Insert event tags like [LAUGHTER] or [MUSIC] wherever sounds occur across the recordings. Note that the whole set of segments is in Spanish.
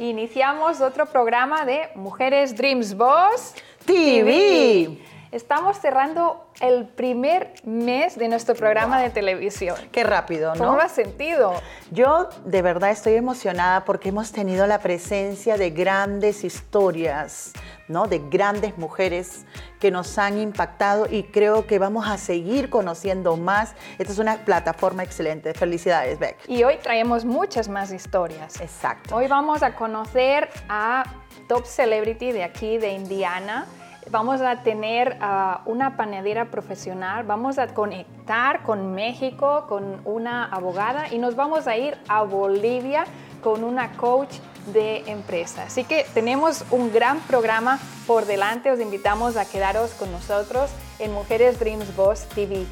Iniciamos otro programa de Mujeres Dreams Boss TV. Estamos cerrando el primer mes de nuestro programa de televisión. Qué rápido, ¿no? ¿Cómo has sentido? Yo de verdad estoy emocionada porque hemos tenido la presencia de grandes historias, ¿no? De grandes mujeres que nos han impactado y creo que vamos a seguir conociendo más. Esta es una plataforma excelente. Felicidades, Beck. Y hoy traemos muchas más historias. Exacto. Hoy vamos a conocer a Top Celebrity de aquí, de Indiana vamos a tener uh, una panadera profesional, vamos a conectar con México, con una abogada y nos vamos a ir a Bolivia con una coach de empresa. Así que tenemos un gran programa por delante, os invitamos a quedaros con nosotros en Mujeres Dreams Boss TV.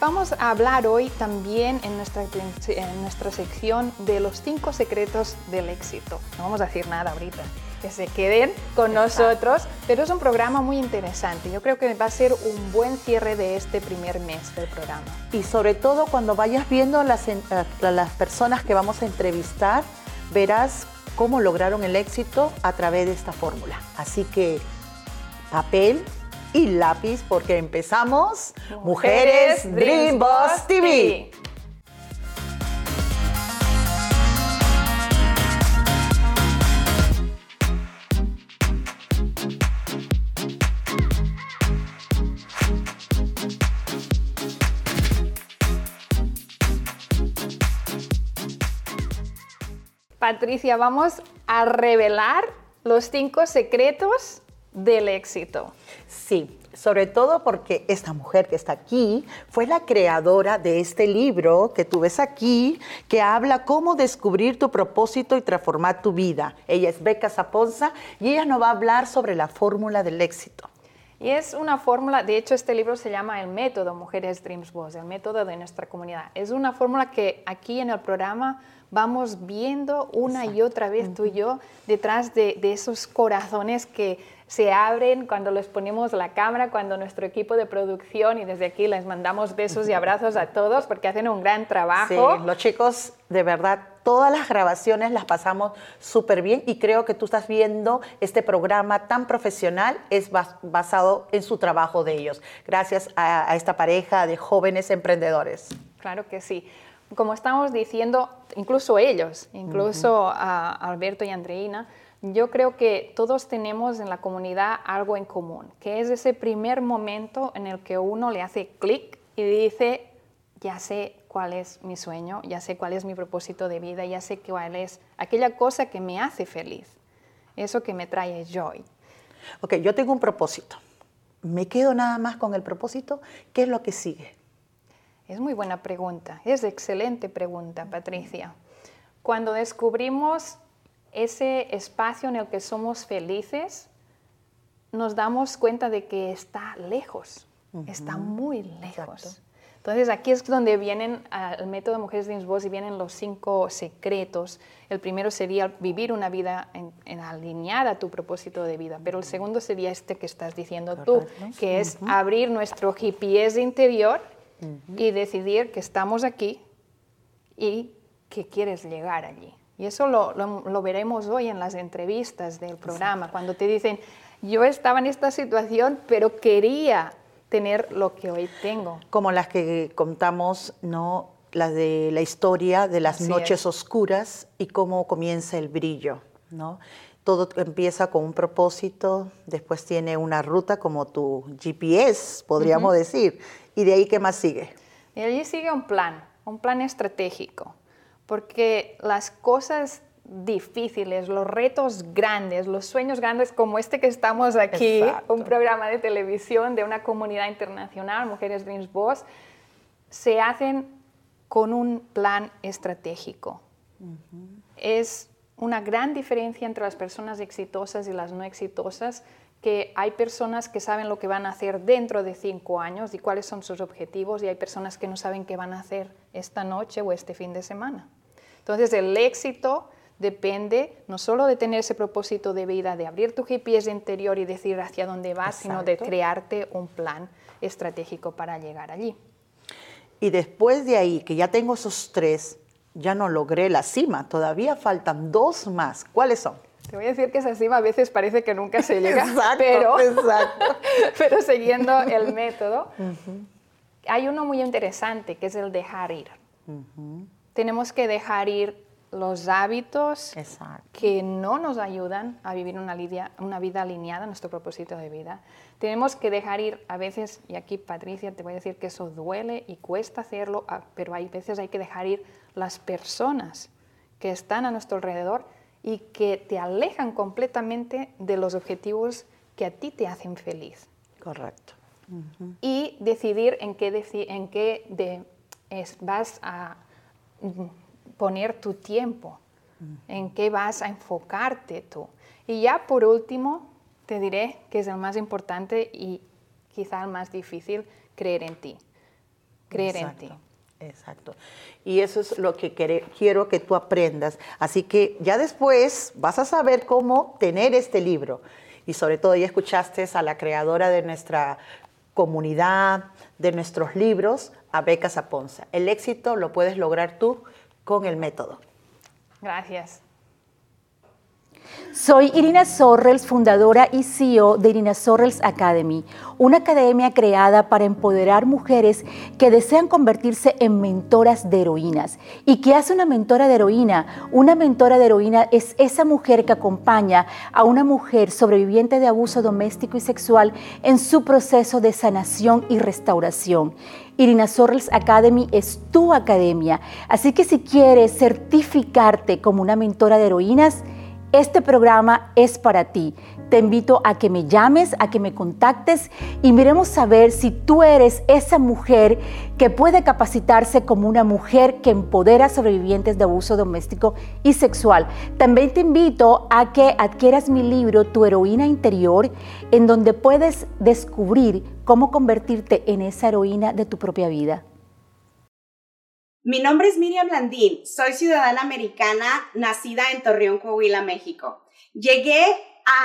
Vamos a hablar hoy también en nuestra, en nuestra sección de los cinco secretos del éxito. No vamos a decir nada ahorita que se queden con nosotros, pero es un programa muy interesante. Yo creo que va a ser un buen cierre de este primer mes del programa. Y sobre todo cuando vayas viendo las, las personas que vamos a entrevistar, verás cómo lograron el éxito a través de esta fórmula. Así que papel y lápiz porque empezamos Mujeres, Dream Boss TV. Patricia, vamos a revelar los cinco secretos del éxito. Sí, sobre todo porque esta mujer que está aquí fue la creadora de este libro que tú ves aquí, que habla cómo descubrir tu propósito y transformar tu vida. Ella es Beca Zaponza y ella nos va a hablar sobre la fórmula del éxito. Y es una fórmula, de hecho este libro se llama El método Mujeres Dreams Boss, el método de nuestra comunidad. Es una fórmula que aquí en el programa vamos viendo una y otra vez tú y yo detrás de, esos corazones que se abren cuando les ponemos la cámara, cuando nuestro equipo de producción, y desde aquí les mandamos besos y abrazos a todos porque hacen un gran trabajo. Sí, los chicos, de verdad, todas las grabaciones las pasamos súper bien y creo que tú estás viendo este programa tan profesional, es basado en su trabajo de ellos, gracias a esta pareja de jóvenes emprendedores. Claro que sí como estamos diciendo, incluso ellos, incluso a Alberto y Andreina, yo creo que todos tenemos en la comunidad algo en común, que es ese primer momento en el que uno le hace clic y dice, ya sé cuál es mi sueño, ya sé cuál es mi propósito de vida, ya sé cuál es aquella cosa que me hace feliz, eso que me trae joy. Ok, yo tengo un propósito. ¿Me quedo nada más con el propósito? ¿Qué es lo que sigue? Es muy buena pregunta, es excelente pregunta, Patricia. Cuando descubrimos ese espacio en el que somos felices, nos damos cuenta de que está lejos, está muy lejos. Entonces aquí es donde vienen el método Mujeres de Voz y vienen los cinco secretos. El primero sería vivir una vida en, alineada a tu propósito de vida, pero el segundo sería este que estás diciendo tú, que es abrir nuestro GPS interior y decidir que estamos aquí y que quieres llegar allí. Y eso lo, lo, veremos hoy en las entrevistas del programa, cuando te dicen, yo estaba en esta situación, pero quería tener lo que hoy tengo. Como las que contamos, ¿no? Las de la historia de las noches oscuras y cómo comienza el brillo, ¿no? Todo empieza con un propósito, después tiene una ruta como tu GPS, podríamos decir, ¿Y de ahí qué más sigue? Y allí sigue un plan, un plan estratégico, porque las cosas difíciles, los retos grandes, los sueños grandes como este que estamos aquí, un programa de televisión de una comunidad internacional, Mujeres Dreams Boss, se hacen con un plan estratégico. Es una gran diferencia entre las personas exitosas y las no exitosas que hay personas que saben lo que van a hacer dentro de cinco años y cuáles son sus objetivos y hay personas que no saben qué van a hacer esta noche o este fin de semana. Entonces el éxito depende no solo de tener ese propósito de vida, de abrir tu GPS interior y decir hacia dónde vas, sino de crearte un plan estratégico para llegar allí. Y después de ahí, que ya tengo esos tres, ya no logré la cima, todavía faltan dos más. ¿Cuáles son? Te voy a decir que esa cima a veces parece que nunca se llega, [LAUGHS] pero, [LAUGHS] pero siguiendo el método, hay uno muy interesante que es el dejar ir. Tenemos que dejar ir los hábitos que no nos ayudan a vivir una, una, vida alineada a nuestro propósito de vida. Tenemos que dejar ir a veces, y aquí Patricia te voy a decir que eso duele y cuesta hacerlo, ah, pero hay veces hay que dejar ir las personas que están a nuestro alrededor y que te alejan completamente de los objetivos que a ti te hacen feliz. Correcto. Y decidir en qué, en qué vas a poner tu tiempo, en qué vas a enfocarte tú. Y ya por último, te diré que es el más importante y quizá el más difícil, creer en ti. Creer en ti. Exacto. Y eso es lo que quiero que tú aprendas. Así que ya después vas a saber cómo tener este libro. Y sobre todo ya escuchaste a la creadora de nuestra comunidad, de nuestros libros, a Beca Saponza. El éxito lo puedes lograr tú con el método. Gracias. Soy Irina Sorrels, fundadora y CEO de Irina Sorrels Academy, una academia creada para empoderar mujeres que desean convertirse en mentoras de heroínas. ¿Y qué hace una mentora de heroína? Una mentora de heroína es esa mujer que acompaña a una mujer sobreviviente de abuso doméstico y sexual en su proceso de sanación y restauración. Irina Sorrels Academy es tu academia, así que si quieres certificarte como una mentora de heroínas, este programa es para ti. Te invito a que me llames, a que me contactes y miremos a ver si tú eres esa mujer que puede capacitarse como una mujer que empodera a sobrevivientes de abuso doméstico y sexual. También te invito a que adquieras mi libro Tu heroína interior, en donde puedes descubrir cómo convertirte en esa heroína de tu propia vida. Mi nombre es Miriam Landín, soy ciudadana americana nacida en Torreón, Coahuila, México. Llegué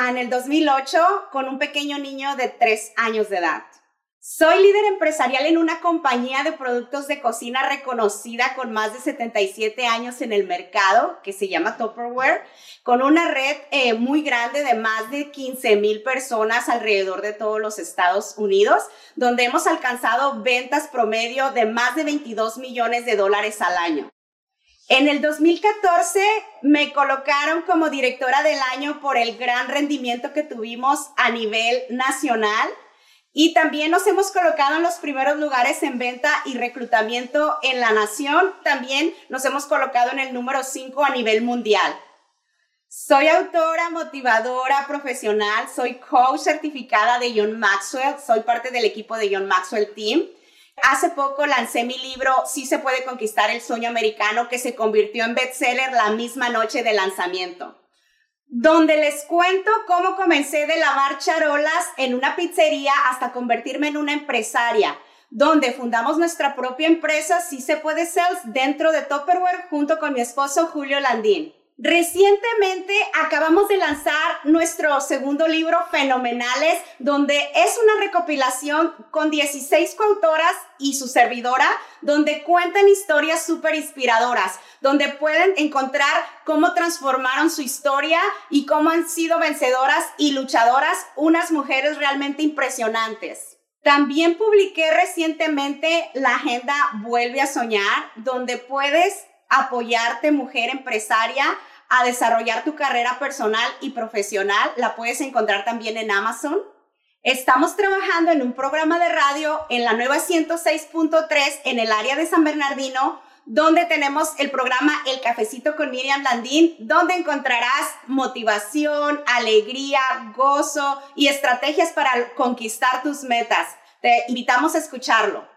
en el 2008 con un pequeño niño de tres años de edad. Soy líder empresarial en una compañía de productos de cocina reconocida con más de 77 años en el mercado, que se llama Tupperware, con una red eh, muy grande de más de 15 mil personas alrededor de todos los Estados Unidos, donde hemos alcanzado ventas promedio de más de 22 millones de dólares al año. En el 2014 me colocaron como directora del año por el gran rendimiento que tuvimos a nivel nacional y también nos hemos colocado en los primeros lugares en venta y reclutamiento en la nación. También nos hemos colocado en el número 5 a nivel mundial. Soy autora, motivadora, profesional, soy coach certificada de John Maxwell, soy parte del equipo de John Maxwell Team. Hace poco lancé mi libro Sí se puede conquistar el sueño americano que se convirtió en bestseller la misma noche de lanzamiento donde les cuento cómo comencé de lavar charolas en una pizzería hasta convertirme en una empresaria, donde fundamos nuestra propia empresa, Si se puede Sales, dentro de Tupperware junto con mi esposo Julio Landín. Recientemente acabamos de lanzar nuestro segundo libro, Fenomenales, donde es una recopilación con 16 coautoras y su servidora, donde cuentan historias súper inspiradoras, donde pueden encontrar cómo transformaron su historia y cómo han sido vencedoras y luchadoras, unas mujeres realmente impresionantes. También publiqué recientemente la agenda Vuelve a Soñar, donde puedes apoyarte, mujer empresaria, a desarrollar tu carrera personal y profesional. La puedes encontrar también en Amazon. Estamos trabajando en un programa de radio en la nueva 106.3 en el área de San Bernardino, donde tenemos el programa El Cafecito con Miriam Landín, donde encontrarás motivación, alegría, gozo y estrategias para conquistar tus metas. Te invitamos a escucharlo.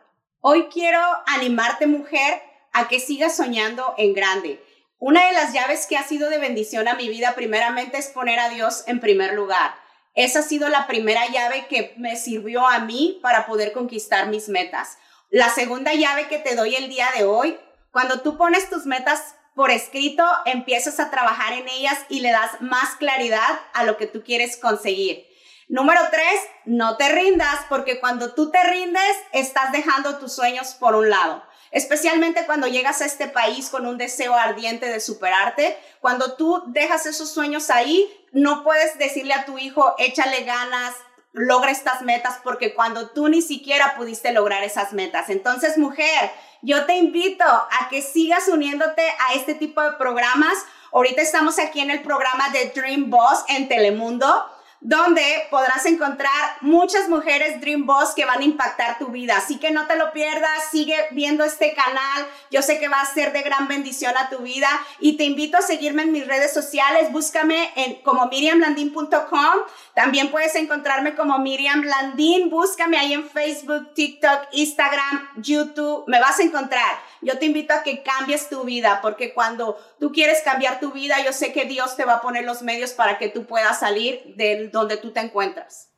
Hoy quiero animarte, mujer, a que sigas soñando en grande. Una de las llaves que ha sido de bendición a mi vida primeramente es poner a Dios en primer lugar. Esa ha sido la primera llave que me sirvió a mí para poder conquistar mis metas. La segunda llave que te doy el día de hoy, cuando tú pones tus metas por escrito, empiezas a trabajar en ellas y le das más claridad a lo que tú quieres conseguir. Número tres, no te rindas porque cuando tú te rindes, estás dejando tus sueños por un lado. Especialmente cuando llegas a este país con un deseo ardiente de superarte. Cuando tú dejas esos sueños ahí, no puedes decirle a tu hijo, échale ganas, logra estas metas, porque cuando tú ni siquiera pudiste lograr esas metas. Entonces, mujer, yo te invito a que sigas uniéndote a este tipo de programas. Ahorita estamos aquí en el programa de Dream Boss en Telemundo donde podrás encontrar muchas mujeres Dream Boss que van a impactar tu vida. Así que no te lo pierdas, sigue viendo este canal. Yo sé que va a ser de gran bendición a tu vida y te invito a seguirme en mis redes sociales. Búscame en como miriamlandin.com. También puedes encontrarme como Miriam Landin. Búscame ahí en Facebook, TikTok, Instagram, YouTube. Me vas a encontrar. Yo te invito a que cambies tu vida, porque cuando tú quieres cambiar tu vida, yo sé que Dios te va a poner los medios para que tú puedas salir de donde tú te encuentras.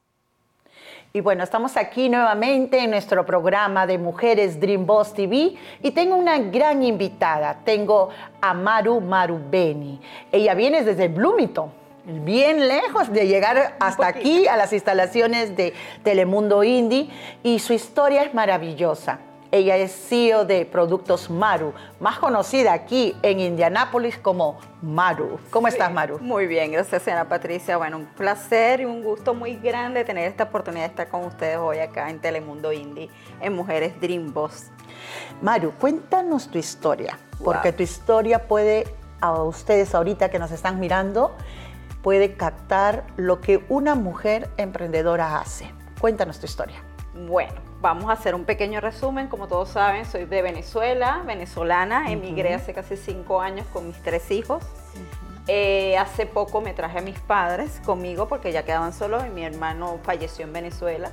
Y bueno, estamos aquí nuevamente en nuestro programa de Mujeres Dream Boss TV y tengo una gran invitada. Tengo a Maru Marubeni. Ella viene desde Bloomington, bien lejos de llegar hasta aquí a las instalaciones de Telemundo Indie y su historia es maravillosa. Ella es CEO de Productos Maru, más conocida aquí en Indianápolis como Maru. ¿Cómo estás, Maru? Muy bien, gracias, señora Patricia. Bueno, un placer y un gusto muy grande tener esta oportunidad de estar con ustedes hoy acá en Telemundo Indie, en Mujeres Dream Boss. Maru, cuéntanos tu historia, porque tu historia puede, a ustedes ahorita que nos están mirando, puede captar lo que una mujer emprendedora hace. Cuéntanos tu historia. Bueno, vamos a hacer un pequeño resumen. Como todos saben, soy de Venezuela, venezolana. Emigré hace casi cinco años con mis tres hijos. Eh, hace poco me traje a mis padres conmigo porque ya quedaban solos y mi hermano falleció en Venezuela.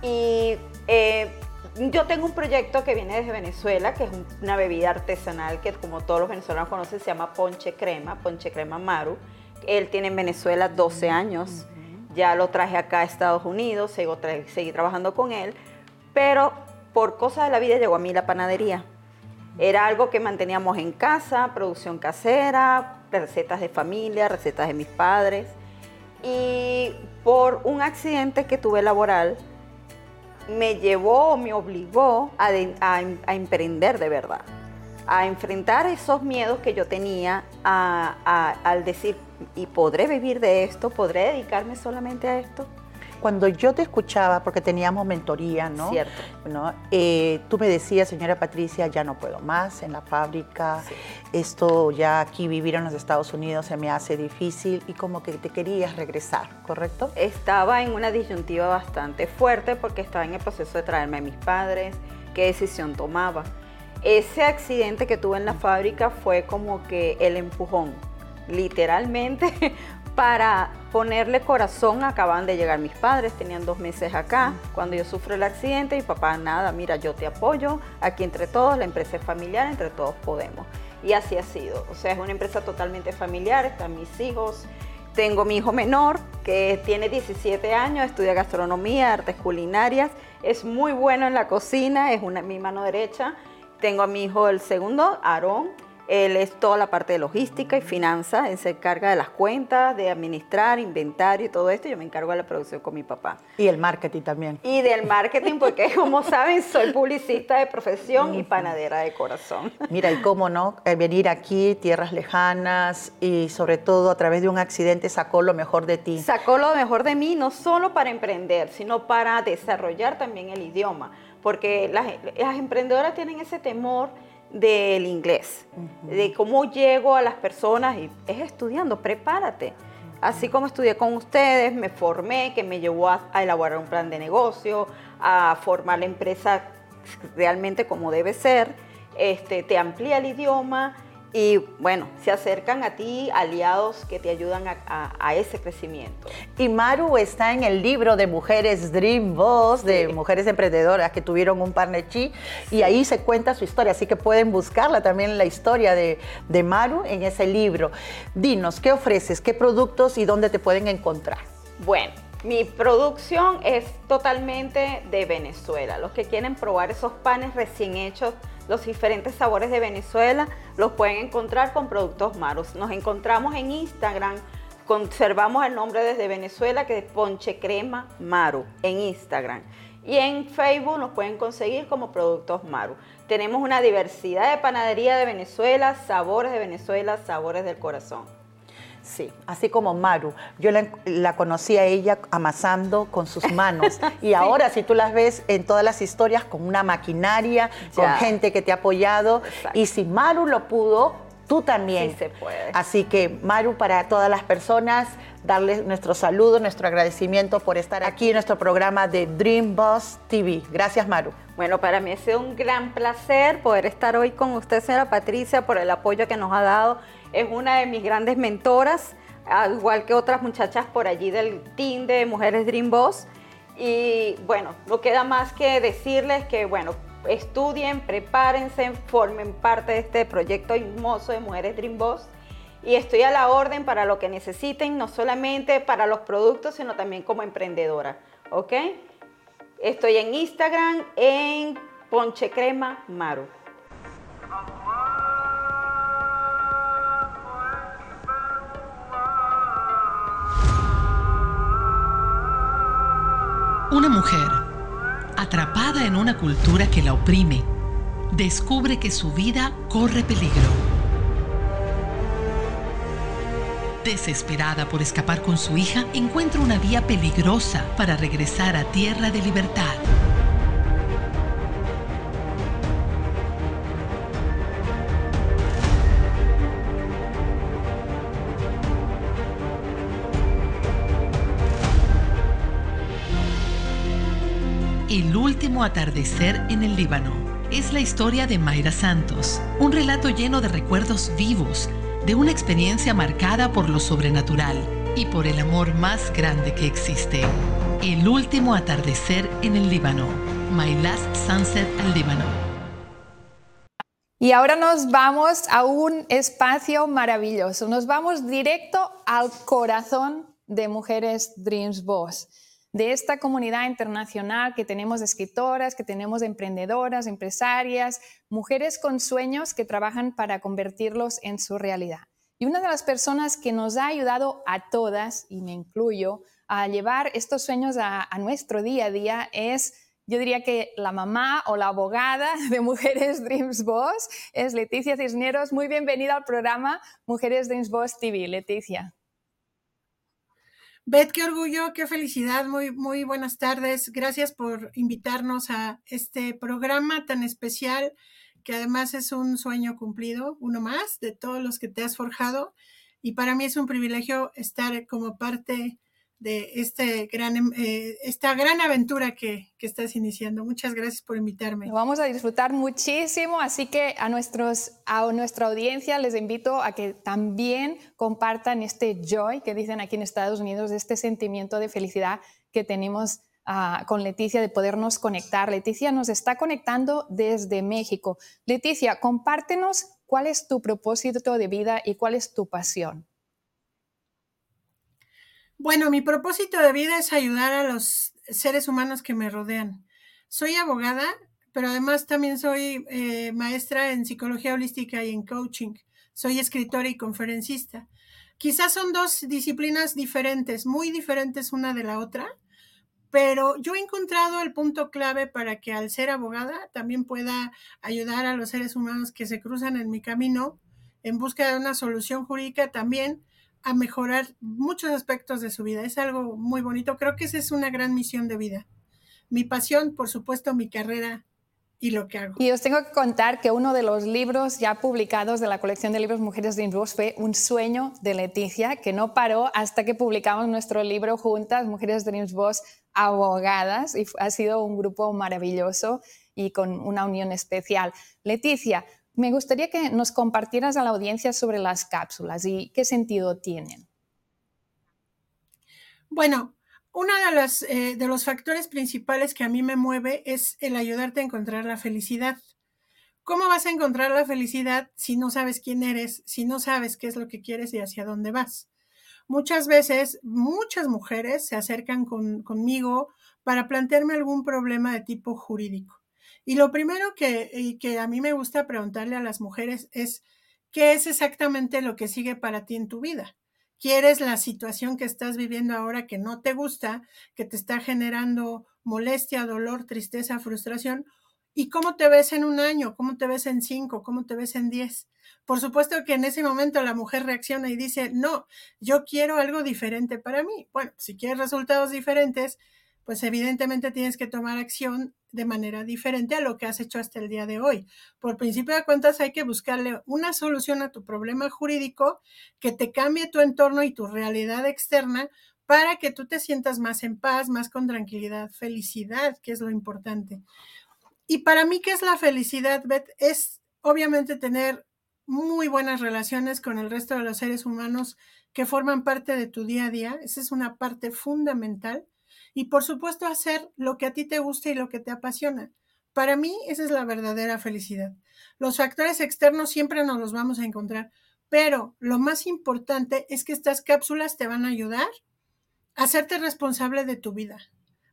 Y eh, yo tengo un proyecto que viene desde Venezuela, que es una bebida artesanal que como todos los venezolanos conocen se llama Ponche Crema, Ponche Crema Maru. Él tiene en Venezuela 12 años. Ya lo traje acá a Estados Unidos, seguí trabajando con él pero por cosas de la vida llegó a mí la panadería. Era algo que manteníamos en casa, producción casera, recetas de familia, recetas de mis padres. Y por un accidente que tuve laboral, me llevó, me obligó a, emprender de verdad, a enfrentar esos miedos que yo tenía al decir, ¿y podré vivir de esto? ¿Podré dedicarme solamente a esto? Cuando yo te escuchaba, porque teníamos mentoría, ¿no? Cierto. Eh, tú me decías, señora Patricia, ya no puedo más en la fábrica, esto ya aquí vivir en los Estados Unidos se me hace difícil y como que te querías regresar, ¿correcto? Estaba en una disyuntiva bastante fuerte porque estaba en el proceso de traerme a mis padres, qué decisión tomaba. Ese accidente que tuve en la fábrica fue como que el empujón, literalmente para ponerle corazón, acaban de llegar mis padres, tenían dos meses acá. Cuando yo sufro el accidente, mi papá, nada, mira, yo te apoyo, aquí entre todos, la empresa es familiar, entre todos podemos. Y así ha sido. O sea, es una empresa totalmente familiar, están mis hijos. Tengo mi hijo menor, que tiene 17 años, estudia gastronomía, artes culinarias, es muy bueno en la cocina, es una, mi mano derecha. Tengo a mi hijo el segundo, Aarón, él es toda la parte de logística y finanzas, él se encarga de las cuentas, de administrar, inventario y todo esto. Yo me encargo de la producción con mi papá. Y el marketing también. Y del marketing, porque [LAUGHS] como saben, soy publicista de profesión y panadera de corazón. Mira, y cómo no, eh, venir aquí, tierras lejanas y sobre todo a través de un accidente sacó lo mejor de ti. Sacó lo mejor de mí, no solo para emprender, sino para desarrollar también el idioma. Porque las, las emprendedoras tienen ese temor del inglés, de cómo llego a las personas y es estudiando, prepárate. Así como estudié con ustedes, me formé, que me llevó a, a, elaborar un plan de negocio, a formar la empresa realmente como debe ser, este, te amplía el idioma, y bueno, se acercan a ti aliados que te ayudan a, ese crecimiento. Y Maru está en el libro de Mujeres Dream Boss, de mujeres emprendedoras que tuvieron un partnership, y ahí se cuenta su historia, así que pueden buscarla también la historia de, de Maru en ese libro. Dinos, ¿qué ofreces? ¿Qué productos y dónde te pueden encontrar? Bueno, mi producción es totalmente de Venezuela. Los que quieren probar esos panes recién hechos los diferentes sabores de Venezuela los pueden encontrar con Productos Maros. Nos encontramos en Instagram, conservamos el nombre desde Venezuela que es Ponche Crema Maru en Instagram. Y en Facebook nos pueden conseguir como Productos Maru. Tenemos una diversidad de panadería de Venezuela, sabores de Venezuela, sabores del corazón. Sí, así como Maru. Yo la, conocí a ella amasando con sus [LAUGHS] manos. Y ahora, si tú las ves en todas las historias, con una maquinaria, con gente que te ha apoyado. Y si Maru lo pudo, tú también. Sí se puede. Así que, Maru, para todas las personas, darles nuestro saludo, nuestro agradecimiento por estar aquí en nuestro programa de Dream Boss TV. Gracias, Maru. Bueno, para mí ha sido un gran placer poder estar hoy con usted, señora Patricia, por el apoyo que nos ha dado. Es una de mis grandes mentoras, al igual que otras muchachas por allí del team de Mujeres Dream Boss. Y bueno, no queda más que decirles que, bueno, estudien, prepárense, formen parte de este proyecto hermoso de Mujeres Dream Boss. Y estoy a la orden para lo que necesiten, no solamente para los productos, sino también como emprendedora. ¿Ok? Estoy en Instagram en Ponche Crema Maru. Una mujer, atrapada en una cultura que la oprime, descubre que su vida corre peligro. Desesperada por escapar con su hija, encuentra una vía peligrosa para regresar a tierra de libertad. El último atardecer en el Líbano es la historia de Mayra Santos, un relato lleno de recuerdos vivos de una experiencia marcada por lo sobrenatural y por el amor más grande que existe. El último atardecer en el Líbano. My Sunset al Líbano. Y ahora nos vamos a un espacio maravilloso. Nos vamos directo al corazón de Mujeres Dreams Boss de esta comunidad internacional que tenemos escritoras, que tenemos emprendedoras, empresarias, mujeres con sueños que trabajan para convertirlos en su realidad. Y una de las personas que nos ha ayudado a todas, y me incluyo, a llevar estos sueños a, nuestro día a día es, yo diría que la mamá o la abogada [LAUGHS] de Mujeres Dreams Boss es Leticia Cisneros. Muy bienvenida al programa Mujeres Dreams Boss TV, Leticia. Beth, qué orgullo, qué felicidad, muy, muy buenas tardes. Gracias por invitarnos a este programa tan especial, que además es un sueño cumplido, uno más de todos los que te has forjado. Y para mí es un privilegio estar como parte de este gran, em, eh, esta gran aventura que, que, estás iniciando. Muchas gracias por invitarme. vamos a disfrutar muchísimo, así que a, nuestros, a nuestra audiencia les invito a que también compartan este joy que dicen aquí en Estados Unidos, este sentimiento de felicidad que tenemos uh, con Leticia de podernos conectar. Leticia nos está conectando desde México. Leticia, compártenos cuál es tu propósito de vida y cuál es tu pasión. Bueno, mi propósito de vida es ayudar a los seres humanos que me rodean. Soy abogada, pero además también soy eh, maestra en psicología holística y en coaching. Soy escritora y conferencista. Quizás son dos disciplinas diferentes, muy diferentes una de la otra, pero yo he encontrado el punto clave para que al ser abogada también pueda ayudar a los seres humanos que se cruzan en mi camino en busca de una solución jurídica también a mejorar muchos aspectos de su vida. Es algo muy bonito. Creo que esa es una gran misión de vida. Mi pasión, por supuesto, mi carrera y lo que hago. Y os tengo que contar que uno de los libros ya publicados de la colección de libros Mujeres de Boss fue Un sueño de Leticia, que no paró hasta que publicamos nuestro libro juntas, Mujeres Dreams Boss Abogadas, y ha sido un grupo maravilloso y con una unión especial. Leticia, me gustaría que nos compartieras a la audiencia sobre las cápsulas y qué sentido tienen. Bueno, uno de los, eh, de los factores principales que a mí me mueve es el ayudarte a encontrar la felicidad. ¿Cómo vas a encontrar la felicidad si no sabes quién eres, si no sabes qué es lo que quieres y hacia dónde vas? Muchas veces, muchas mujeres se acercan conmigo para plantearme algún problema de tipo jurídico. Y lo primero que, que a mí me gusta preguntarle a las mujeres es, ¿qué es exactamente lo que sigue para ti en tu vida? quieres la situación que estás viviendo ahora que no te gusta, que te está generando molestia, dolor, tristeza, frustración, y cómo te ves en un año, cómo te ves en cinco, cómo te ves en diez. Por supuesto que en ese momento la mujer reacciona y dice, no, yo quiero algo diferente para mí. Bueno, si quieres resultados diferentes, pues evidentemente tienes que tomar acción de manera diferente a lo que has hecho hasta el día de hoy. Por principio de cuentas, hay que buscarle una solución a tu problema jurídico que te cambie tu entorno y tu realidad externa para que tú te sientas más en paz, más con tranquilidad, felicidad, que es lo importante. Y para mí, ¿qué es la felicidad, Beth? Es obviamente tener muy buenas relaciones con el resto de los seres humanos que forman parte de tu día a día. Esa es una parte fundamental y por supuesto hacer lo que a ti te gusta y lo que te apasiona. Para mí esa es la verdadera felicidad. Los factores externos siempre nos los vamos a encontrar, pero lo más importante es que estas cápsulas te van a ayudar a hacerte responsable de tu vida,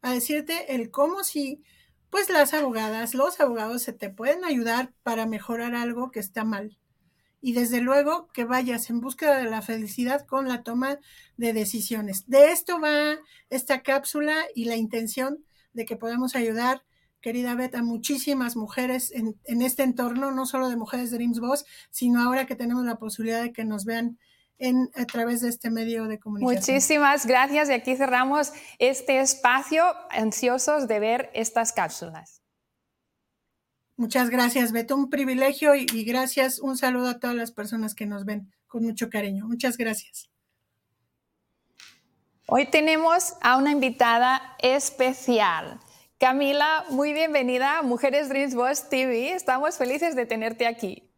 a decirte el cómo si pues las abogadas, los abogados se te pueden ayudar para mejorar algo que está mal y desde luego que vayas en búsqueda de la felicidad con la toma de decisiones. De esto va esta cápsula y la intención de que podamos ayudar, querida Beth, a muchísimas mujeres en, este entorno, no solo de Mujeres Dreams Boss, sino ahora que tenemos la posibilidad de que nos vean a través de este medio de comunicación. Muchísimas gracias y aquí cerramos este espacio ansiosos de ver estas cápsulas. Muchas gracias, Beto. Un privilegio y, gracias. Un saludo a todas las personas que nos ven con mucho cariño. Muchas gracias. Hoy tenemos a una invitada especial. Camila, muy bienvenida a Mujeres Dreams Boss TV. Estamos felices de tenerte aquí.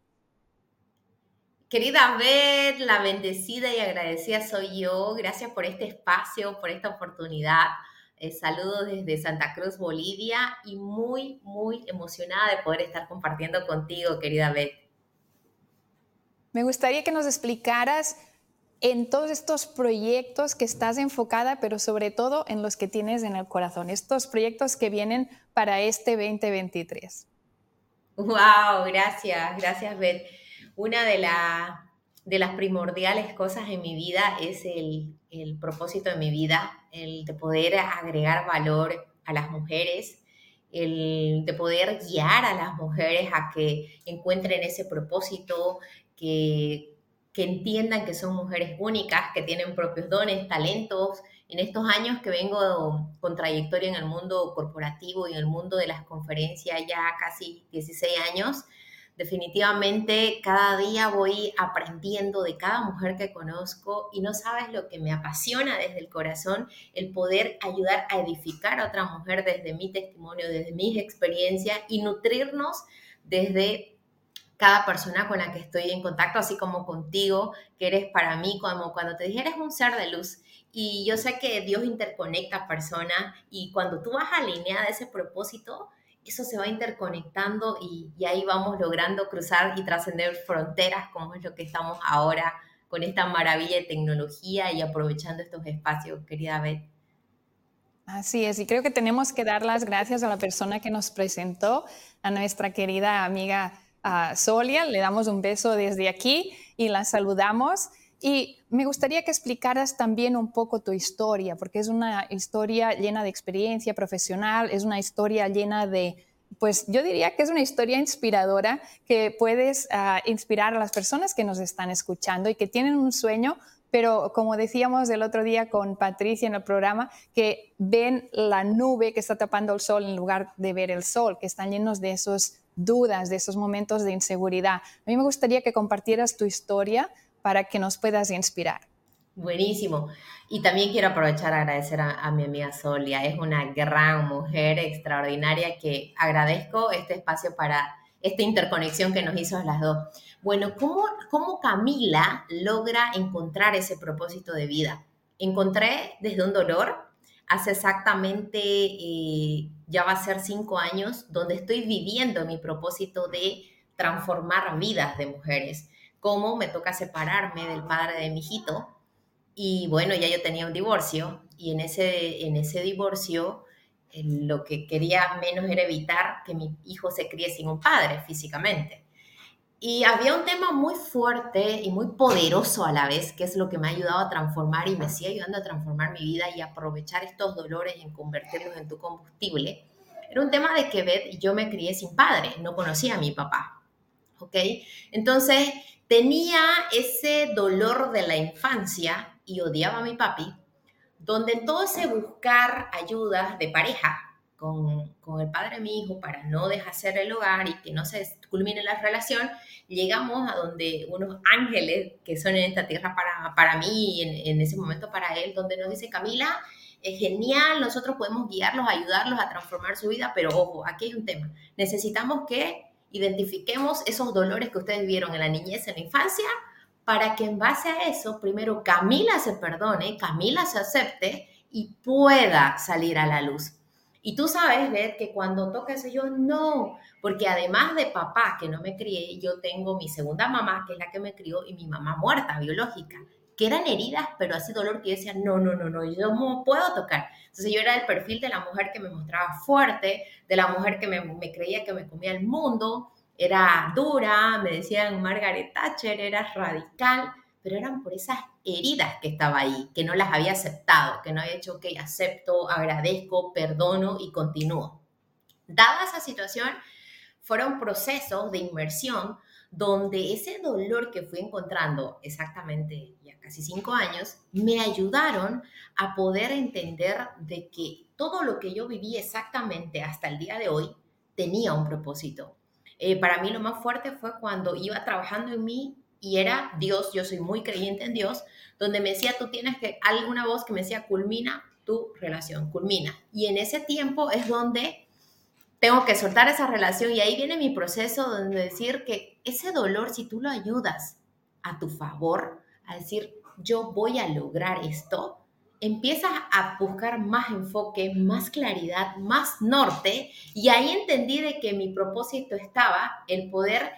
Querida Beth, la bendecida y agradecida soy yo. Gracias por este espacio, por esta oportunidad. Eh, saludos desde Santa Cruz, Bolivia, y muy, muy emocionada de poder estar compartiendo contigo, querida Beth. Me gustaría que nos explicaras en todos estos proyectos que estás enfocada, pero sobre todo en los que tienes en el corazón, estos proyectos que vienen para este 2023. Wow, gracias, gracias Beth. Una de, la, de las primordiales cosas en mi vida es el, el propósito de mi vida, el de poder agregar valor a las mujeres, el de poder guiar a las mujeres a que encuentren ese propósito, que, que entiendan que son mujeres únicas, que tienen propios dones, talentos. En estos años que vengo con trayectoria en el mundo corporativo y en el mundo de las conferencias, ya casi 16 años, Definitivamente cada día voy aprendiendo de cada mujer que conozco y no sabes lo que me apasiona desde el corazón, el poder ayudar a edificar a otra mujer desde mi testimonio, desde mis experiencias y nutrirnos desde cada persona con la que estoy en contacto, así como contigo, que eres para mí, como cuando te dije, eres un ser de luz. Y yo sé que Dios interconecta personas y cuando tú vas alineada a ese propósito, eso se va interconectando y, ahí vamos logrando cruzar y trascender fronteras, como es lo que estamos ahora con esta maravilla de tecnología y aprovechando estos espacios, querida Beth. Así es, y creo que tenemos que dar las gracias a la persona que nos presentó, a nuestra querida amiga uh, Solia. Le damos un beso desde aquí y la saludamos. Y me gustaría que explicaras también un poco tu historia, porque es una historia llena de experiencia profesional, es una historia llena de, pues yo diría que es una historia inspiradora que puedes ah, inspirar a las personas que nos están escuchando y que tienen un sueño, pero como decíamos el otro día con Patricia en el programa, que ven la nube que está tapando el sol en lugar de ver el sol, que están llenos de esas dudas, de esos momentos de inseguridad. A mí me gustaría que compartieras tu historia para que nos puedas inspirar. Buenísimo. Y también quiero aprovechar a agradecer a, mi amiga Solia. Es una gran mujer extraordinaria que agradezco este espacio para esta interconexión que nos hizo las dos. Bueno, ¿cómo, cómo Camila logra encontrar ese propósito de vida? Encontré desde un dolor, hace exactamente, eh, ya va a ser cinco años, donde estoy viviendo mi propósito de transformar vidas de mujeres cómo me toca separarme del padre de mi hijito. Y bueno, ya yo tenía un divorcio y en ese, en ese divorcio lo que quería menos era evitar que mi hijo se críe sin un padre físicamente. Y había un tema muy fuerte y muy poderoso a la vez, que es lo que me ha ayudado a transformar y me sigue ayudando a transformar mi vida y aprovechar estos dolores y convertirlos en tu combustible. Era un tema de que yo me crié sin padre, no conocía a mi papá. ¿Ok? Entonces tenía ese dolor de la infancia y odiaba a mi papi, donde en todo ese buscar ayudas de pareja, con, con, el padre mi hijo para no dejar el hogar y que no se culmine la relación, llegamos a donde unos ángeles que son en esta tierra para, para mí y en, en ese momento para él, donde nos dice, Camila, es genial, nosotros podemos guiarlos, ayudarlos a transformar su vida, pero ojo, aquí hay un tema. Necesitamos que identifiquemos esos dolores que ustedes vieron en la niñez, en la infancia, para que en base a eso, primero Camila se perdone, Camila se acepte y pueda salir a la luz. Y tú sabes, Beth, que cuando toca eso, yo no, porque además de papá que no me crié, yo tengo mi segunda mamá, que es la que me crió, y mi mamá muerta, biológica, que eran heridas, pero así dolor que yo decía, no, no, no, no, yo no puedo tocar. Entonces yo era el perfil de la mujer que me mostraba fuerte, de la mujer que me, creía que me comía el mundo, era dura, me decían Margaret Thatcher, era radical, pero eran por esas heridas que estaba ahí, que no las había aceptado, que no había hecho, ok, acepto, agradezco, perdono y continúo. Dada esa situación, fueron procesos de inmersión donde ese dolor que fui encontrando exactamente casi cinco años, me ayudaron a poder entender de que todo lo que yo viví exactamente hasta el día de hoy tenía un propósito. Eh, para mí lo más fuerte fue cuando iba trabajando en mí y era Dios, yo soy muy creyente en Dios, donde me decía, tú tienes que, alguna voz que me decía, culmina tu relación, culmina. Y en ese tiempo es donde tengo que soltar esa relación y ahí viene mi proceso donde decir que ese dolor, si tú lo ayudas a tu favor, a decir, yo voy a lograr esto, empiezas a buscar más enfoque, más claridad, más norte y ahí entendí de que mi propósito estaba el poder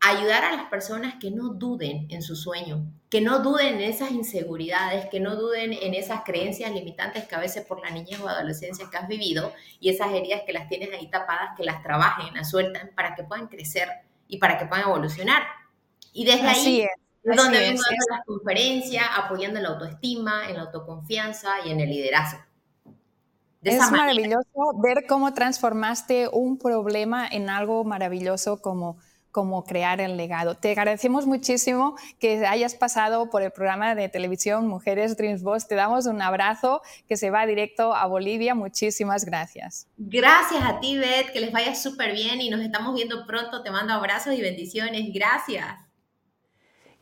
ayudar a las personas que no duden en su sueño, que no duden en esas inseguridades, que no duden en esas creencias limitantes que a veces por la niñez o adolescencia que has vivido y esas heridas que las tienes ahí tapadas, que las trabajen, las sueltan para que puedan crecer y para que puedan evolucionar. Y desde ahí es, donde vengo dando las conferencias, apoyando en la autoestima, en la autoconfianza y en el liderazgo. es maravilloso ver cómo transformaste un problema en algo maravilloso como como crear el legado. Te agradecemos muchísimo que hayas pasado por el programa de televisión Mujeres Dreams Boss. Te damos un abrazo que se va directo a Bolivia. Muchísimas gracias. Gracias a ti, Beth, que les vaya súper bien y nos estamos viendo pronto. Te mando abrazos y bendiciones. Gracias.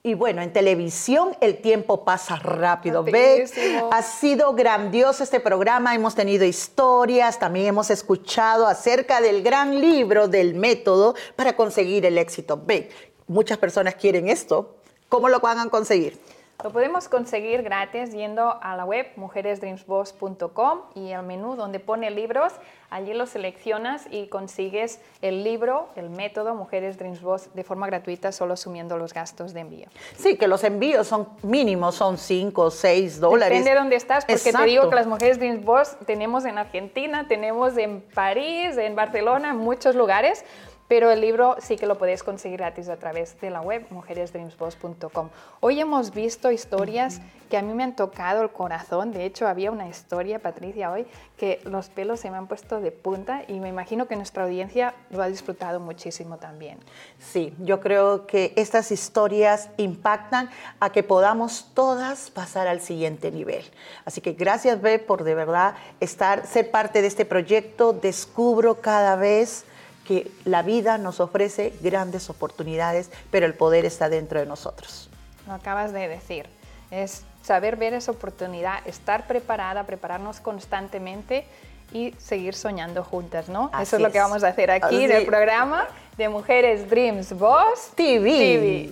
Y bueno, en televisión el tiempo pasa rápido. Ve, ha sido grandioso este programa. Hemos tenido historias, también hemos escuchado acerca del gran libro del método para conseguir el éxito. Ve, muchas personas quieren esto. ¿Cómo lo van a conseguir? Lo podemos conseguir gratis yendo a la web mujeresdreamsboss.com y al menú donde pone libros, allí lo seleccionas y consigues el libro, el método Mujeres Dreams Boss de forma gratuita, solo asumiendo los gastos de envío. Sí, que los envíos son mínimos, son 5 o 6 dólares. Depende de dónde estás, porque te digo que las Mujeres Dreams Boss tenemos en Argentina, tenemos en París, en Barcelona, en muchos lugares pero el libro sí que lo podéis conseguir gratis a través de la web mujeresdreamsboss.com. Hoy hemos visto historias que a mí me han tocado el corazón. De hecho, había una historia, Patricia, hoy, que los pelos se me han puesto de punta y me imagino que nuestra audiencia lo ha disfrutado muchísimo también. Sí, yo creo que estas historias impactan a que podamos todas pasar al siguiente nivel. Así que gracias, Beb, por de verdad estar, ser parte de este proyecto. Descubro cada vez que la vida nos ofrece grandes oportunidades, pero el poder está dentro de nosotros. Lo acabas de decir, es saber ver esa oportunidad, estar preparada, prepararnos constantemente y seguir soñando juntas, ¿no? Eso es, lo que vamos a hacer aquí en el programa de Mujeres Dreams Boss TV.